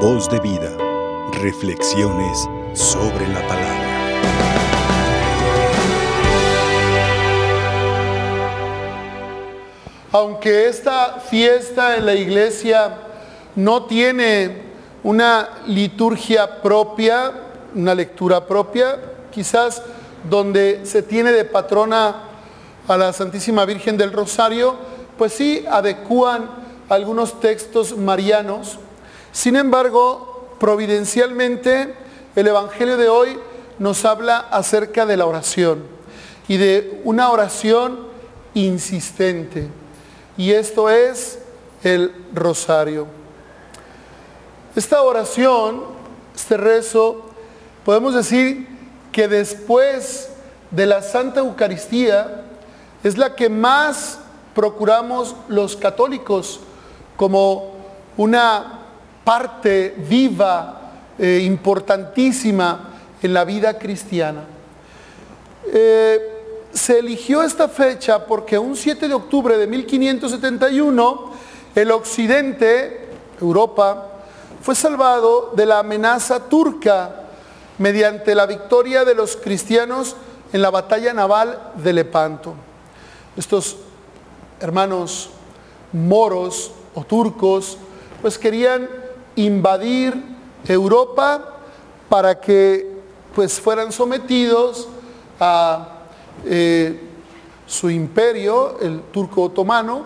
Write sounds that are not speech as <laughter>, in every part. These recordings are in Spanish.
Voz de vida. Reflexiones sobre la palabra. Aunque esta fiesta en la iglesia no tiene una liturgia propia, una lectura propia, quizás donde se tiene de patrona a la Santísima Virgen del Rosario, pues sí adecúan algunos textos marianos. Sin embargo, providencialmente, el Evangelio de hoy nos habla acerca de la oración y de una oración insistente. Y esto es el rosario. Esta oración, este rezo, podemos decir que después de la Santa Eucaristía es la que más procuramos los católicos como una parte viva, eh, importantísima en la vida cristiana. Eh, se eligió esta fecha porque un 7 de octubre de 1571 el occidente, Europa, fue salvado de la amenaza turca mediante la victoria de los cristianos en la batalla naval de Lepanto. Estos hermanos moros o turcos pues querían invadir Europa para que pues fueran sometidos a eh, su imperio, el turco otomano,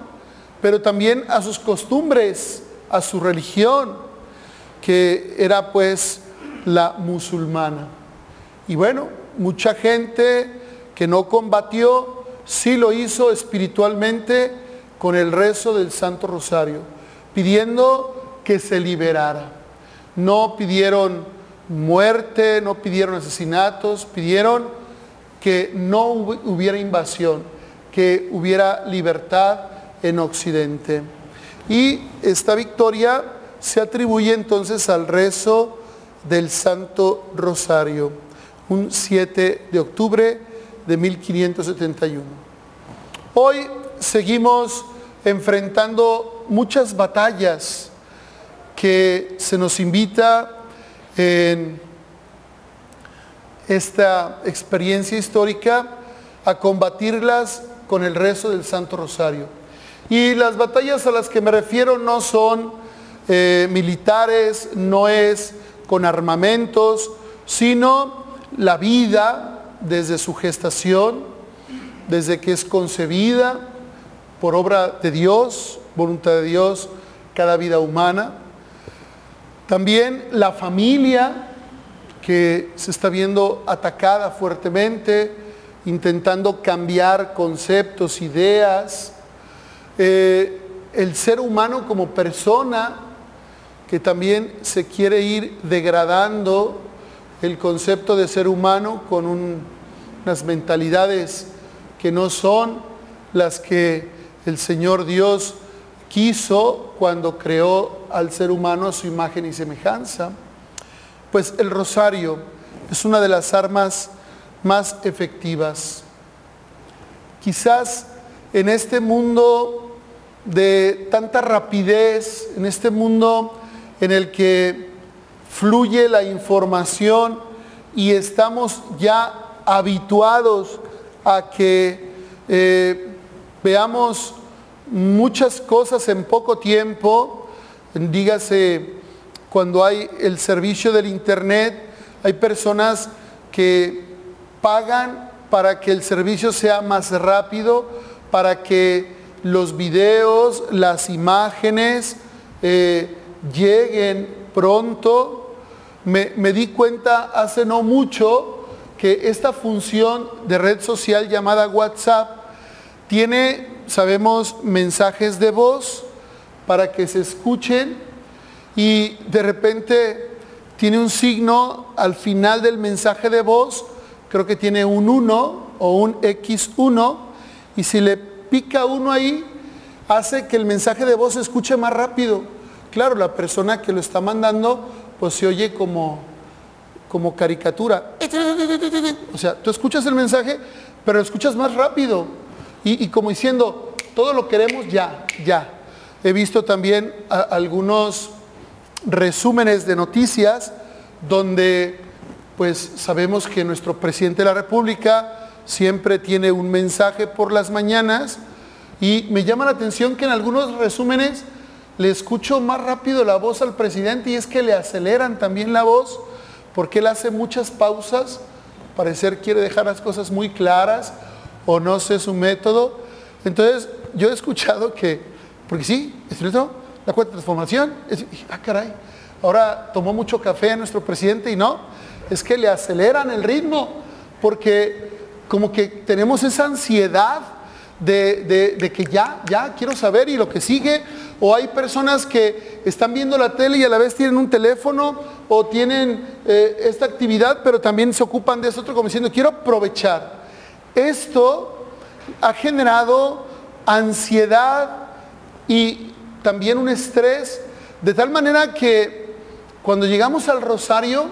pero también a sus costumbres, a su religión, que era pues la musulmana. Y bueno, mucha gente que no combatió, sí lo hizo espiritualmente con el rezo del Santo Rosario, pidiendo que se liberara. No pidieron muerte, no pidieron asesinatos, pidieron que no hubiera invasión, que hubiera libertad en Occidente. Y esta victoria se atribuye entonces al rezo del Santo Rosario, un 7 de octubre de 1571. Hoy seguimos enfrentando muchas batallas que se nos invita en esta experiencia histórica a combatirlas con el rezo del Santo Rosario. Y las batallas a las que me refiero no son eh, militares, no es con armamentos, sino la vida desde su gestación, desde que es concebida por obra de Dios, voluntad de Dios, cada vida humana. También la familia, que se está viendo atacada fuertemente, intentando cambiar conceptos, ideas. Eh, el ser humano como persona, que también se quiere ir degradando el concepto de ser humano con unas mentalidades que no son las que el Señor Dios quiso cuando creó al ser humano a su imagen y semejanza. Pues el rosario es una de las armas más efectivas. Quizás en este mundo de tanta rapidez, en este mundo en el que fluye la información y estamos ya habituados a que eh, veamos muchas cosas en poco tiempo, dígase cuando hay el servicio del Internet, hay personas que pagan para que el servicio sea más rápido, para que los videos, las imágenes eh, lleguen pronto. Me, me di cuenta hace no mucho que esta función de red social llamada WhatsApp tiene, sabemos, mensajes de voz para que se escuchen y de repente tiene un signo al final del mensaje de voz, creo que tiene un 1 o un X1, y si le pica uno ahí, hace que el mensaje de voz se escuche más rápido. Claro, la persona que lo está mandando, pues se oye como, como caricatura. O sea, tú escuchas el mensaje, pero lo escuchas más rápido. Y, como diciendo, todo lo queremos ya, ya. He visto también algunos resúmenes de noticias donde pues sabemos que nuestro presidente de la República siempre tiene un mensaje por las mañanas y me llama la atención que en algunos resúmenes le escucho más rápido la voz al presidente y es que le aceleran también la voz porque él hace muchas pausas, parecer quiere dejar las cosas muy claras o no sé su método. Entonces yo he escuchado que, porque sí, ¿es cierto? La cuarta transformación, es, ah caray, ahora tomó mucho café nuestro presidente y no, es que le aceleran el ritmo porque como que tenemos esa ansiedad de, que ya, ya quiero saber y lo que sigue. O hay personas que están viendo la tele y a la vez tienen un teléfono o tienen eh, esta actividad, pero también se ocupan de eso otro como diciendo, quiero aprovechar. Esto ha generado ansiedad y también un estrés, de tal manera que cuando llegamos al rosario,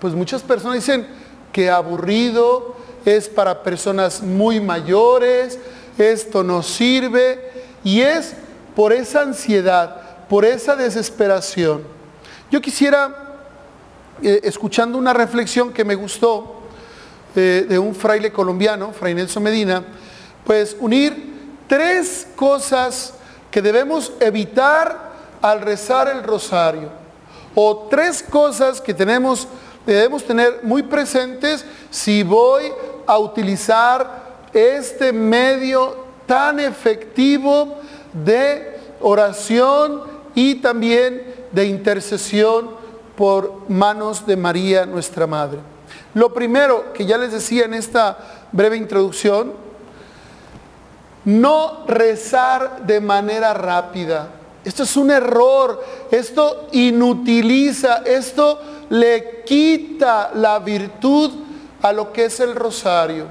pues muchas personas dicen que aburrido, es para personas muy mayores, esto no sirve y es por esa ansiedad, por esa desesperación. Yo quisiera, eh, escuchando una reflexión que me gustó de un fraile colombiano, Fray Nelson Medina, pues unir tres cosas que debemos evitar al rezar el rosario, o tres cosas que tenemos, debemos tener muy presentes si voy a utilizar este medio tan efectivo de oración y también de intercesión por manos de María, nuestra Madre. Lo primero que ya les decía en esta breve introducción, no rezar de manera rápida. Esto es un error, esto inutiliza, esto le quita la virtud a lo que es el rosario.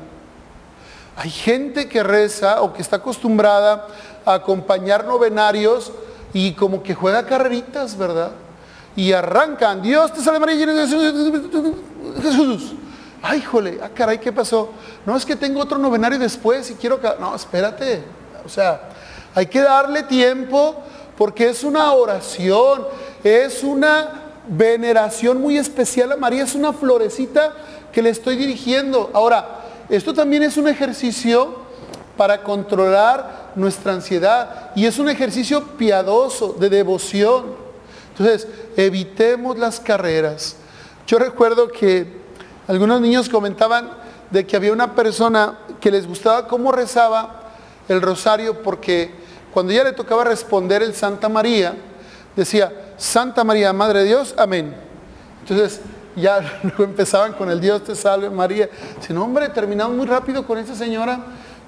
Hay gente que reza o que está acostumbrada a acompañar novenarios y como que juega carreritas, ¿verdad? Y arrancan, Dios te salve María, Jesús. Ay, jole, ah, caray, ¿qué pasó? No, es que tengo otro novenario después y quiero que... No, espérate. O sea, hay que darle tiempo porque es una oración, es una veneración muy especial a María, es una florecita que le estoy dirigiendo. Ahora, esto también es un ejercicio para controlar nuestra ansiedad y es un ejercicio piadoso, de devoción. Entonces, evitemos las carreras. Yo recuerdo que algunos niños comentaban de que había una persona que les gustaba cómo rezaba el rosario porque cuando ya le tocaba responder el Santa María, decía, Santa María, Madre de Dios, amén. Entonces, ya <laughs> empezaban con el Dios te salve María. no hombre, terminamos muy rápido con esa señora,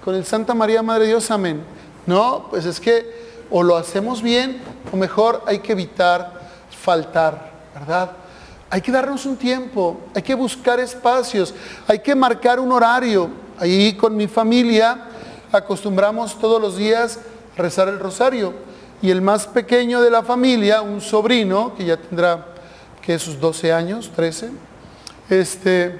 con el Santa María, Madre de Dios, amén. No, pues es que o lo hacemos bien o mejor hay que evitar faltar, ¿verdad? Hay que darnos un tiempo, hay que buscar espacios, hay que marcar un horario. Ahí con mi familia acostumbramos todos los días rezar el rosario. Y el más pequeño de la familia, un sobrino, que ya tendrá que sus 12 años, 13, este,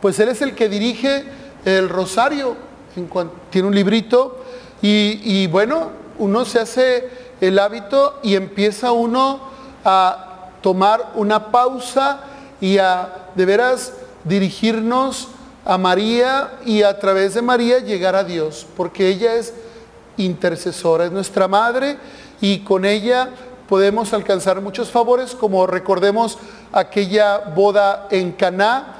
pues él es el que dirige el rosario, en tiene un librito y, bueno, uno se hace el hábito y empieza uno a tomar una pausa y a de veras dirigirnos a María y a través de María llegar a Dios, porque ella es intercesora, es nuestra madre y con ella podemos alcanzar muchos favores, como recordemos aquella boda en Caná,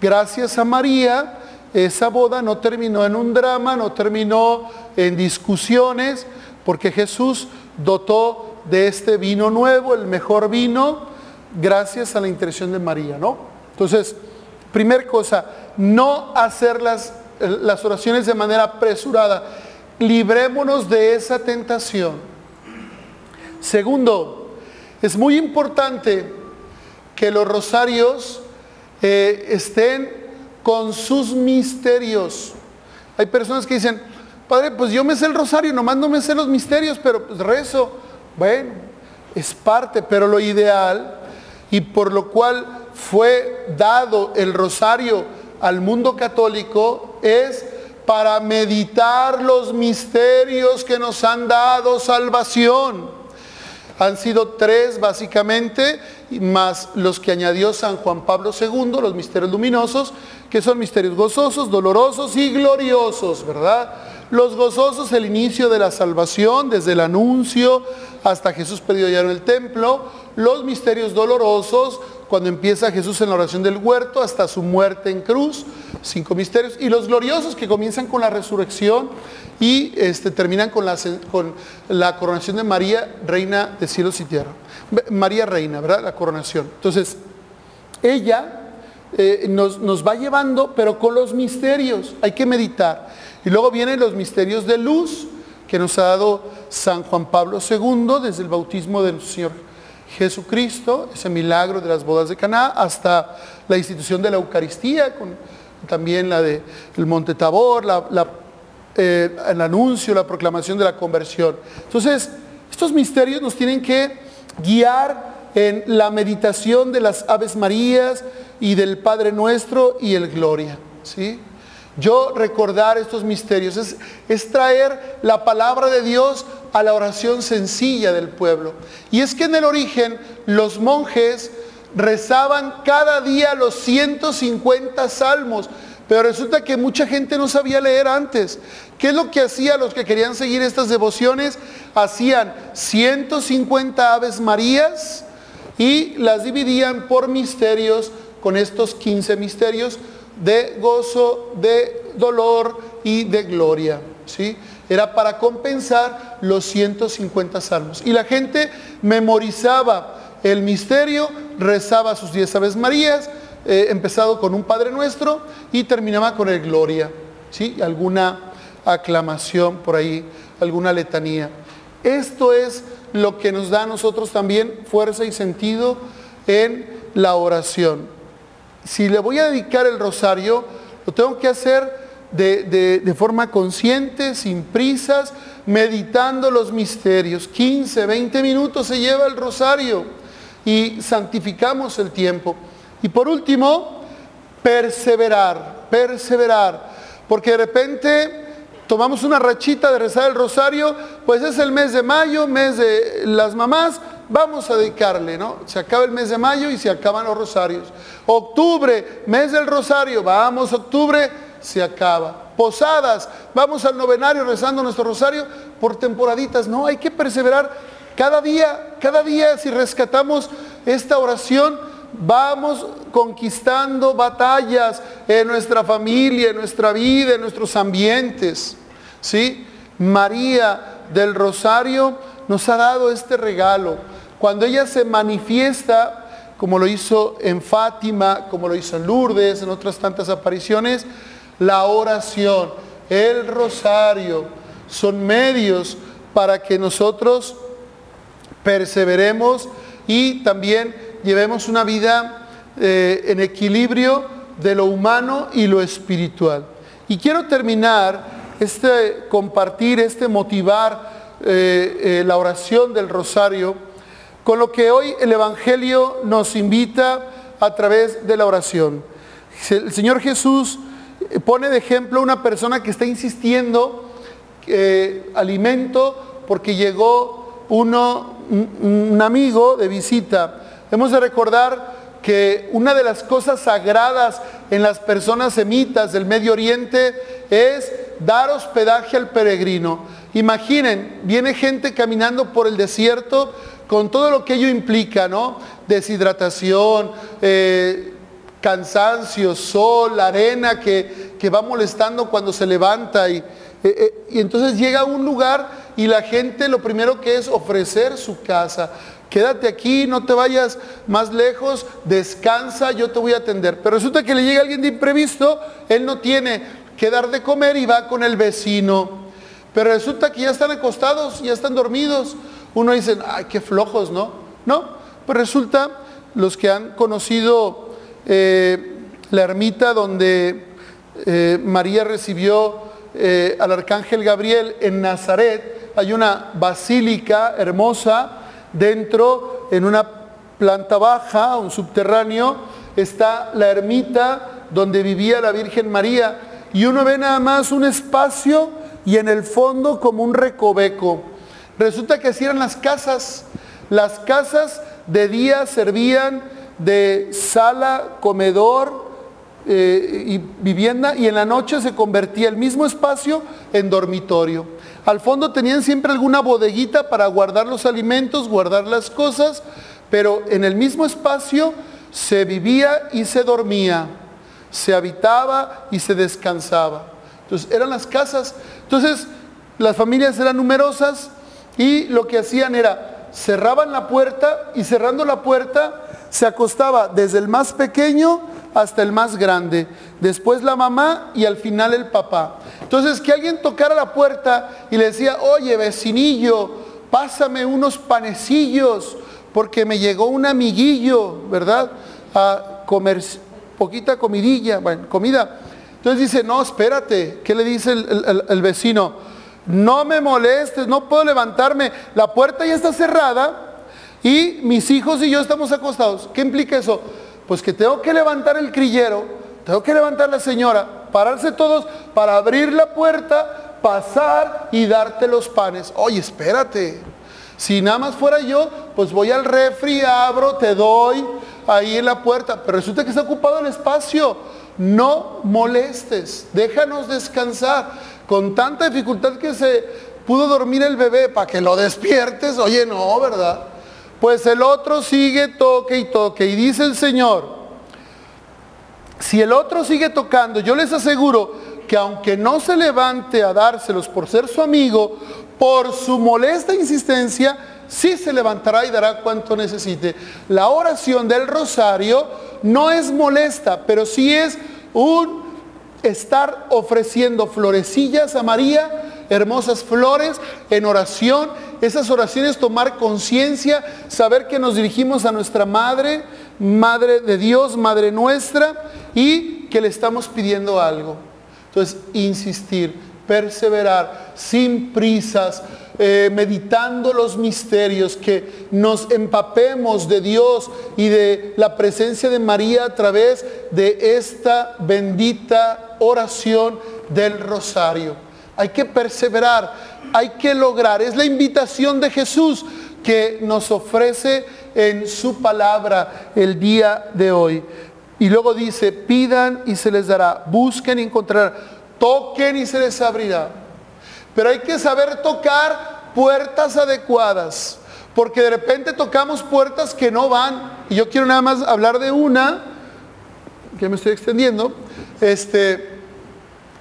gracias a María, esa boda no terminó en un drama, no terminó en discusiones, porque Jesús dotó de este vino nuevo, el mejor vino, gracias a la intercesión de María, ¿no? Entonces, primer cosa, no hacer las, las oraciones de manera apresurada. Librémonos de esa tentación Segundo, es muy importante que los rosarios eh, estén con sus misterios. Hay personas que dicen, Padre, pues yo me sé el rosario, nomás no me sé los misterios, pero pues rezo. Bueno, es parte, pero lo ideal y por lo cual fue dado el rosario al mundo católico es para meditar los misterios que nos han dado salvación. Han sido tres básicamente, más los que añadió San Juan Pablo II, los misterios luminosos, que son misterios gozosos, dolorosos y gloriosos, ¿verdad? Los gozosos, el inicio de la salvación, desde el anuncio hasta Jesús perdido ya en el templo. Los misterios dolorosos, cuando empieza Jesús en la oración del huerto hasta su muerte en cruz, cinco misterios. Y los gloriosos que comienzan con la resurrección y este, terminan con la, con la coronación de María, reina de cielos y tierra. María reina, ¿verdad? La coronación. Entonces, ella eh, nos, nos va llevando, pero con los misterios, hay que meditar. Y luego vienen los misterios de luz que nos ha dado San Juan Pablo II desde el bautismo del Señor Jesucristo, ese milagro de las bodas de Caná, hasta la institución de la Eucaristía, con también la del Monte Tabor, eh, el anuncio, la proclamación de la conversión. Entonces, estos misterios nos tienen que guiar en la meditación de las Aves Marías y del Padre Nuestro y el Gloria. ¿sí? Yo recordar estos misterios es, traer la palabra de Dios a la oración sencilla del pueblo. Y es que en el origen los monjes rezaban cada día los 150 salmos, pero resulta que mucha gente no sabía leer antes. ¿Qué es lo que hacían los que querían seguir estas devociones? Hacían 150 aves marías y las dividían por misterios con estos 15 misterios de gozo, de dolor y de gloria. ¿sí? Era para compensar los 150 salmos. Y la gente memorizaba el misterio, rezaba sus 10 Aves Marías, eh, empezado con un Padre Nuestro y terminaba con el Gloria. ¿sí? Alguna aclamación por ahí, alguna letanía. Esto es lo que nos da a nosotros también fuerza y sentido en la oración si le voy a dedicar el rosario, lo tengo que hacer de, forma consciente, sin prisas, meditando los misterios. 15, 20 minutos se lleva el rosario y santificamos el tiempo. Y por último, perseverar, perseverar, porque de repente tomamos una rachita de rezar el rosario, pues es el mes de mayo, mes de las mamás, vamos a dedicarle, ¿no? Se acaba el mes de mayo y se acaban los rosarios. Octubre, mes del rosario, vamos, octubre, se acaba. Posadas, vamos al novenario rezando nuestro rosario por temporaditas. No, hay que perseverar cada día, cada día si rescatamos esta oración, vamos conquistando batallas en nuestra familia, en nuestra vida, en nuestros ambientes. ¿Sí? María del Rosario nos ha dado este regalo. Cuando ella se manifiesta, como lo hizo en Fátima, como lo hizo en Lourdes, en otras tantas apariciones, la oración, el rosario, son medios para que nosotros perseveremos y también llevemos una vida eh, en equilibrio de lo humano y lo espiritual. Y quiero terminar este compartir, este motivar eh, eh, la oración del rosario, con lo que hoy el Evangelio nos invita a través de la oración. El Señor Jesús pone de ejemplo una persona que está insistiendo eh, alimento porque llegó uno, un amigo de visita. Hemos de recordar que una de las cosas sagradas en las personas semitas del Medio Oriente es dar hospedaje al peregrino. Imaginen, viene gente caminando por el desierto con todo lo que ello implica, ¿no? Deshidratación, eh, cansancio, sol, arena que, va molestando cuando se levanta. Y, eh, eh, y entonces llega a un lugar y la gente lo primero que es ofrecer su casa. Quédate aquí, no te vayas más lejos, descansa, yo te voy a atender. Pero resulta que le llega alguien de imprevisto, él no tiene que dar de comer y va con el vecino. Pero resulta que ya están acostados, ya están dormidos. Uno dice, ay, qué flojos, ¿no? No, pues resulta, los que han conocido eh, la ermita donde eh, María recibió eh, al arcángel Gabriel en Nazaret, hay una basílica hermosa dentro, en una planta baja, un subterráneo, está la ermita donde vivía la Virgen María y uno ve nada más un espacio y en el fondo como un recoveco. Resulta que así eran las casas Las casas de día servían de sala, comedor eh, y vivienda y en la noche se convertía el mismo espacio en dormitorio. Al fondo tenían siempre alguna bodeguita para guardar los alimentos, guardar las cosas, pero en el mismo espacio se vivía y se dormía, se habitaba y se descansaba. Entonces eran las casas. Entonces las familias eran numerosas y lo que hacían era cerraban la puerta y cerrando la puerta se acostaba desde el más pequeño hasta el más grande, después la mamá y al final el papá. Entonces que alguien tocara la puerta y le decía, oye vecinillo, pásame unos panecillos porque me llegó un amiguillo, ¿verdad? A comer poquita comidilla, bueno, comida. Entonces dice, no, espérate, ¿qué le dice el, vecino? No me molestes, no puedo levantarme, la puerta ya está cerrada y mis hijos y yo estamos acostados. ¿Qué implica eso? Pues que tengo que levantar el crillero, tengo que levantar la señora, pararse todos para abrir la puerta, pasar y darte los panes. Oye, espérate. Si nada más fuera yo, pues voy al refri, abro, te doy ahí en la puerta. Pero resulta que está ocupado el espacio. No molestes, déjanos descansar. Con tanta dificultad que se pudo dormir el bebé para que lo despiertes, oye, no, ¿verdad? Pues el otro sigue, toque y toque. Y dice el Señor, si el otro sigue tocando, yo les aseguro que aunque no se levante a dárselos por ser su amigo, por su molesta insistencia, sí se levantará y dará cuanto necesite. La oración del rosario no es molesta, pero sí es un estar ofreciendo florecillas a María hermosas flores en oración, esas oraciones tomar conciencia, saber que nos dirigimos a nuestra Madre, Madre de Dios, Madre nuestra, y que le estamos pidiendo algo. Entonces, insistir, perseverar, sin prisas, eh, meditando los misterios, que nos empapemos de Dios y de la presencia de María a través de esta bendita oración del rosario. Hay que perseverar, hay que lograr. Es la invitación de Jesús que nos ofrece en su palabra el día de hoy. Y luego dice, pidan y se les dará, busquen y encontrarán, toquen y se les abrirá. Pero hay que saber tocar puertas adecuadas, porque de repente tocamos puertas que no van. Y yo quiero nada más hablar de una, que me estoy extendiendo, este,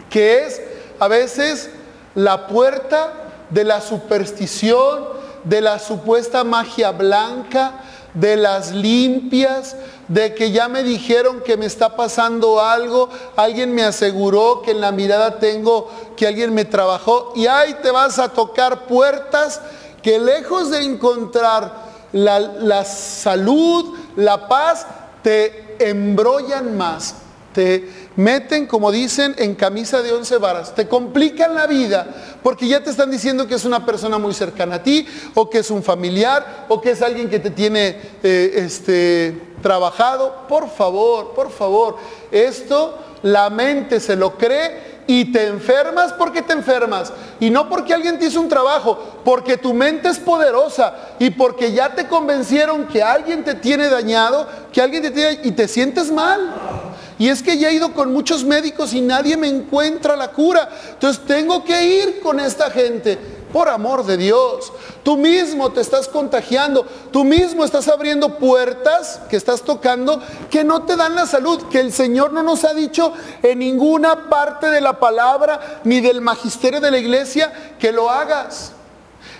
que es a veces la puerta de la superstición, de la supuesta magia blanca, de las limpias, de que ya me dijeron que me está pasando algo, alguien me aseguró que en la mirada tengo que alguien me trabajó y ahí te vas a tocar puertas que lejos de encontrar la, la salud, la paz, te embrollan más, te meten, como dicen, en camisa de once varas, te complican la vida porque ya te están diciendo que es una persona muy cercana a ti o que es un familiar o que es alguien que te tiene eh, este, trabajado. Por favor, por favor, esto la mente se lo cree y te enfermas porque te enfermas. Y no porque alguien te hizo un trabajo, porque tu mente es poderosa y porque ya te convencieron que alguien te tiene dañado, que alguien te tiene y te sientes mal. Y es que ya he ido con muchos médicos y nadie me encuentra la cura. Entonces tengo que ir con esta gente. Por amor de Dios, tú mismo te estás contagiando, tú mismo estás abriendo puertas que estás tocando que no te dan la salud, que el Señor no nos ha dicho en ninguna parte de la palabra ni del magisterio de la iglesia que lo hagas.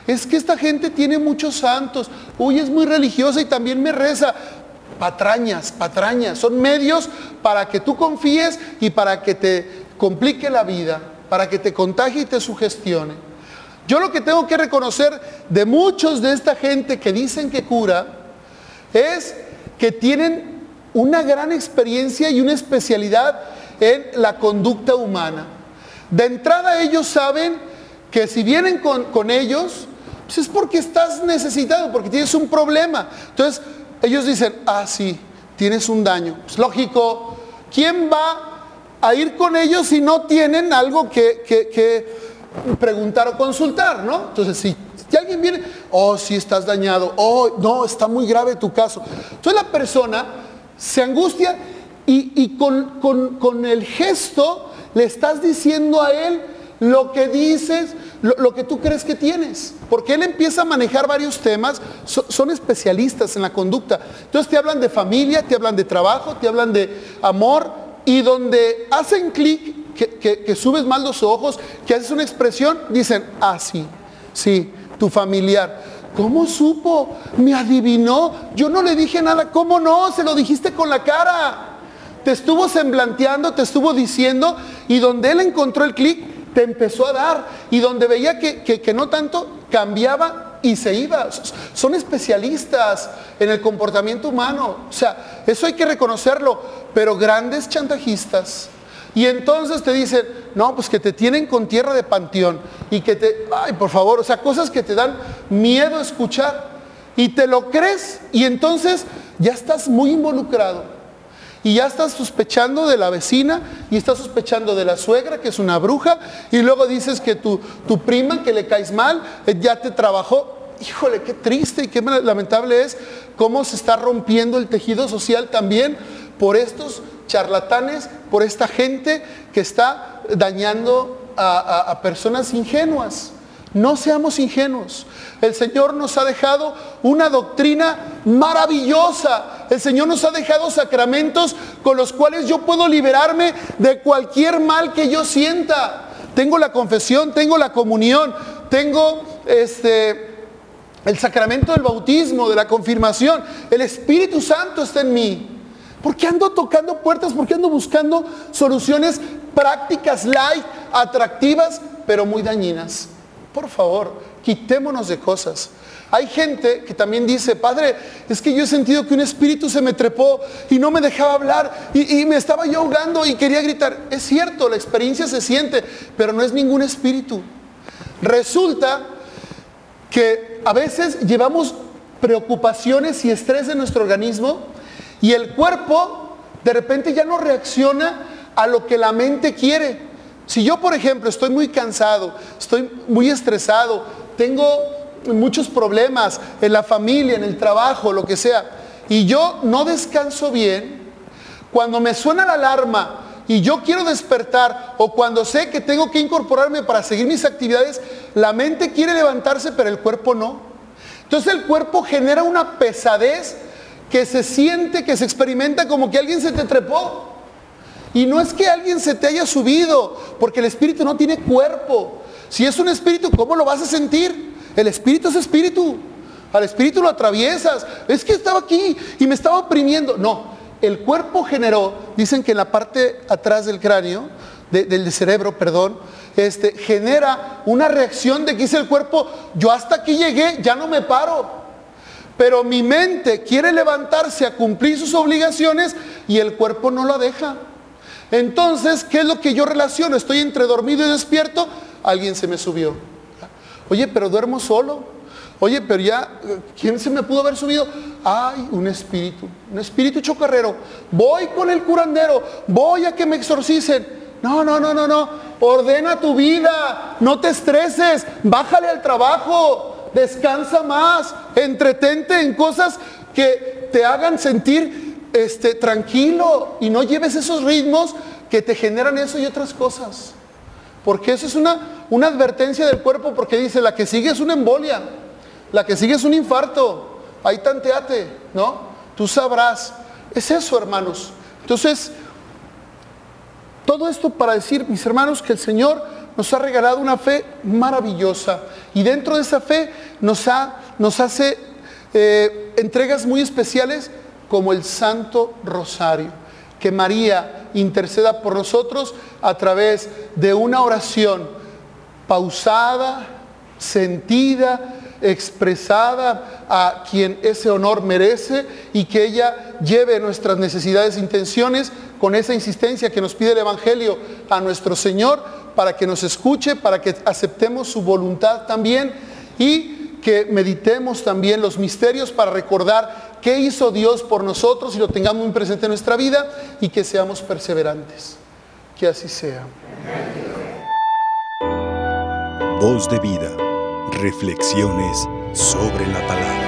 Es que esta gente tiene muchos santos, uy, es muy religiosa y también me reza patrañas, patrañas. Son medios para que tú confíes y para que te complique la vida, para que te contagie y te sugestione. Yo lo que tengo que reconocer de muchos de esta gente que dicen que cura es que tienen una gran experiencia y una especialidad en la conducta humana. De entrada ellos saben que si vienen con, con ellos, pues es porque estás necesitado, porque tienes un problema. Entonces, ellos dicen, ah, sí, tienes un daño. Es lógico, ¿quién va a ir con ellos si no tienen algo que, preguntar o consultar, ¿no? Entonces, si alguien viene, oh, sí estás dañado, oh, no, está muy grave tu caso. Entonces la persona se angustia y, con el gesto le estás diciendo a él lo que dices, lo, que tú crees que tienes. Porque él empieza a manejar varios temas, son especialistas en la conducta. Entonces te hablan de familia, te hablan de trabajo, te hablan de amor, y donde hacen clic, que, subes mal los ojos, que haces una expresión, dicen, ah, sí, sí, tu familiar. ¿Cómo supo? Me adivinó. Yo no le dije nada. ¿Cómo no? Se lo dijiste con la cara. Te estuvo semblanteando, te estuvo diciendo y donde él encontró el clic, te empezó a dar. Y donde veía que, no tanto, cambiaba y se iba. Son especialistas en el comportamiento humano. O sea, eso hay que reconocerlo. Pero grandes chantajistas. Y entonces te dicen, no, pues que te tienen con tierra de panteón. Y que te, ay, por favor, o sea, cosas que te dan miedo escuchar. Y te lo crees y entonces ya estás muy involucrado y ya estás sospechando de la vecina y estás sospechando de la suegra, que es una bruja, y luego dices que tu, tu prima, que le caes mal, eh, ya te trabajó. Híjole, qué triste y qué lamentable es cómo se está rompiendo el tejido social también por estos charlatanes, por esta gente que está dañando a personas ingenuas. No seamos ingenuos. El Señor nos ha dejado una doctrina maravillosa. El Señor nos ha dejado sacramentos con los cuales yo puedo liberarme de cualquier mal que yo sienta. Tengo la confesión, tengo la comunión, tengo este el sacramento del bautismo, de la confirmación. El Espíritu Santo está en mí. ¿Por qué ando tocando puertas? ¿Por qué ando buscando soluciones prácticas, light, atractivas, pero muy dañinas? Por favor, quitémonos de cosas. Hay gente que también dice, Padre, es que yo he sentido que un espíritu se me trepó y no me dejaba hablar y, me estaba yo ahogando y quería gritar. Es cierto, la experiencia se siente, pero no es ningún espíritu. Resulta que a veces llevamos preocupaciones y estrés en nuestro organismo y el cuerpo de repente ya no reacciona a lo que la mente quiere. Si yo, por ejemplo, estoy muy cansado, estoy muy estresado, tengo muchos problemas en la familia, en el trabajo, lo que sea, y yo no descanso bien, cuando me suena la alarma y yo quiero despertar o cuando sé que tengo que incorporarme para seguir mis actividades, la mente quiere levantarse, pero el cuerpo no. Entonces el cuerpo genera una pesadez que se siente, que se experimenta como que alguien se te trepó. Y no es que alguien se te haya subido, porque el espíritu no tiene cuerpo. Si es un espíritu, ¿cómo lo vas a sentir? El espíritu es espíritu. Al espíritu lo atraviesas. Es que estaba aquí y me estaba oprimiendo. No, el cuerpo generó, dicen que en la parte atrás del cráneo, del cerebro, perdón, este, genera una reacción de que dice el cuerpo, yo hasta aquí llegué, ya no me paro. Pero mi mente quiere levantarse a cumplir sus obligaciones y el cuerpo no lo deja. Entonces, ¿qué es lo que yo relaciono? Estoy entre dormido y despierto, alguien se me subió. Oye, pero duermo solo. Oye, pero ya, ¿quién se me pudo haber subido? Ay, un espíritu, un espíritu chocarrero. Voy con el curandero, voy a que me exorcicen. No, no, no, no, no. Ordena tu vida, no te estreses, bájale al trabajo, descansa más, entretente en cosas que te hagan sentir este, tranquilo y no lleves esos ritmos que te generan eso y otras cosas. Porque eso es una, una advertencia del cuerpo porque dice, la que sigue es una embolia, la que sigue es un infarto, ahí tanteate, ¿no? Tú sabrás. Es eso, hermanos. Entonces, todo esto para decir, mis hermanos, que el Señor nos ha regalado una fe maravillosa y dentro de esa fe nos, ha, nos hace eh, entregas muy especiales como el Santo Rosario. Que María interceda por nosotros a través de una oración pausada, sentida, expresada a quien ese honor merece y que ella lleve nuestras necesidades e intenciones con esa insistencia que nos pide el Evangelio a nuestro Señor para que nos escuche, para que aceptemos su voluntad también y que meditemos también los misterios para recordar qué hizo Dios por nosotros y lo tengamos muy presente en nuestra vida y que seamos perseverantes. Que así sea. Voz de vida, Reflexiones sobre la palabra.